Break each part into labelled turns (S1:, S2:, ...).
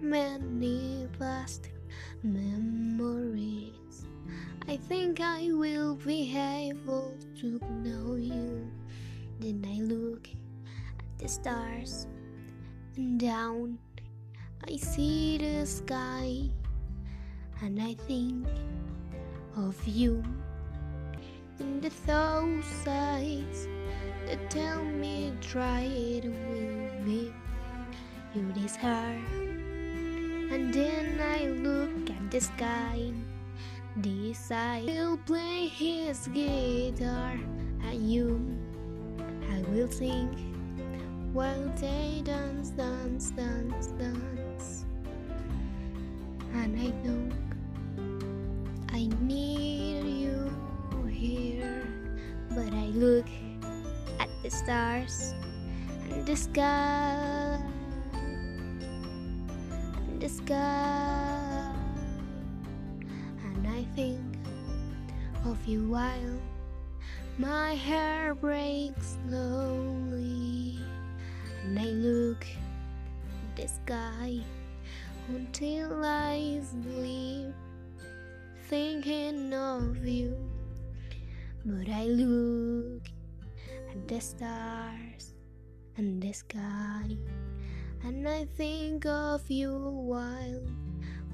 S1: many plastic memories. I think I will be able to know you. Then I look at the stars and down I see the sky and I think of you in the eyes that tell me try it will be you hard and then I look at the sky. Decide will play his guitar and you I will sing while they dance dance dance dance. And I know I need you here. But I look at the stars and the sky the sky and I think of you while my hair breaks slowly. And I look at the sky until I sleep thinking of you. But I look at the stars and the sky and I think of you while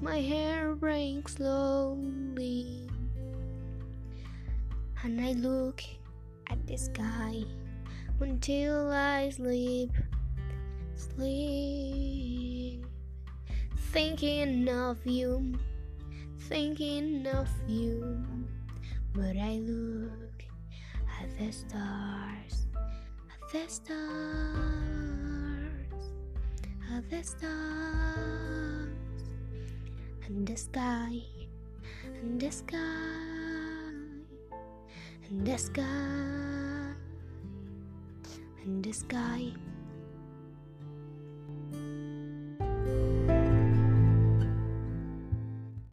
S1: my hair breaks slowly. And I look at the sky until I sleep sleep. Thinking of you thinking of you. But I look at the stars at the stars the stars and the sky and the sky and the sky and the sky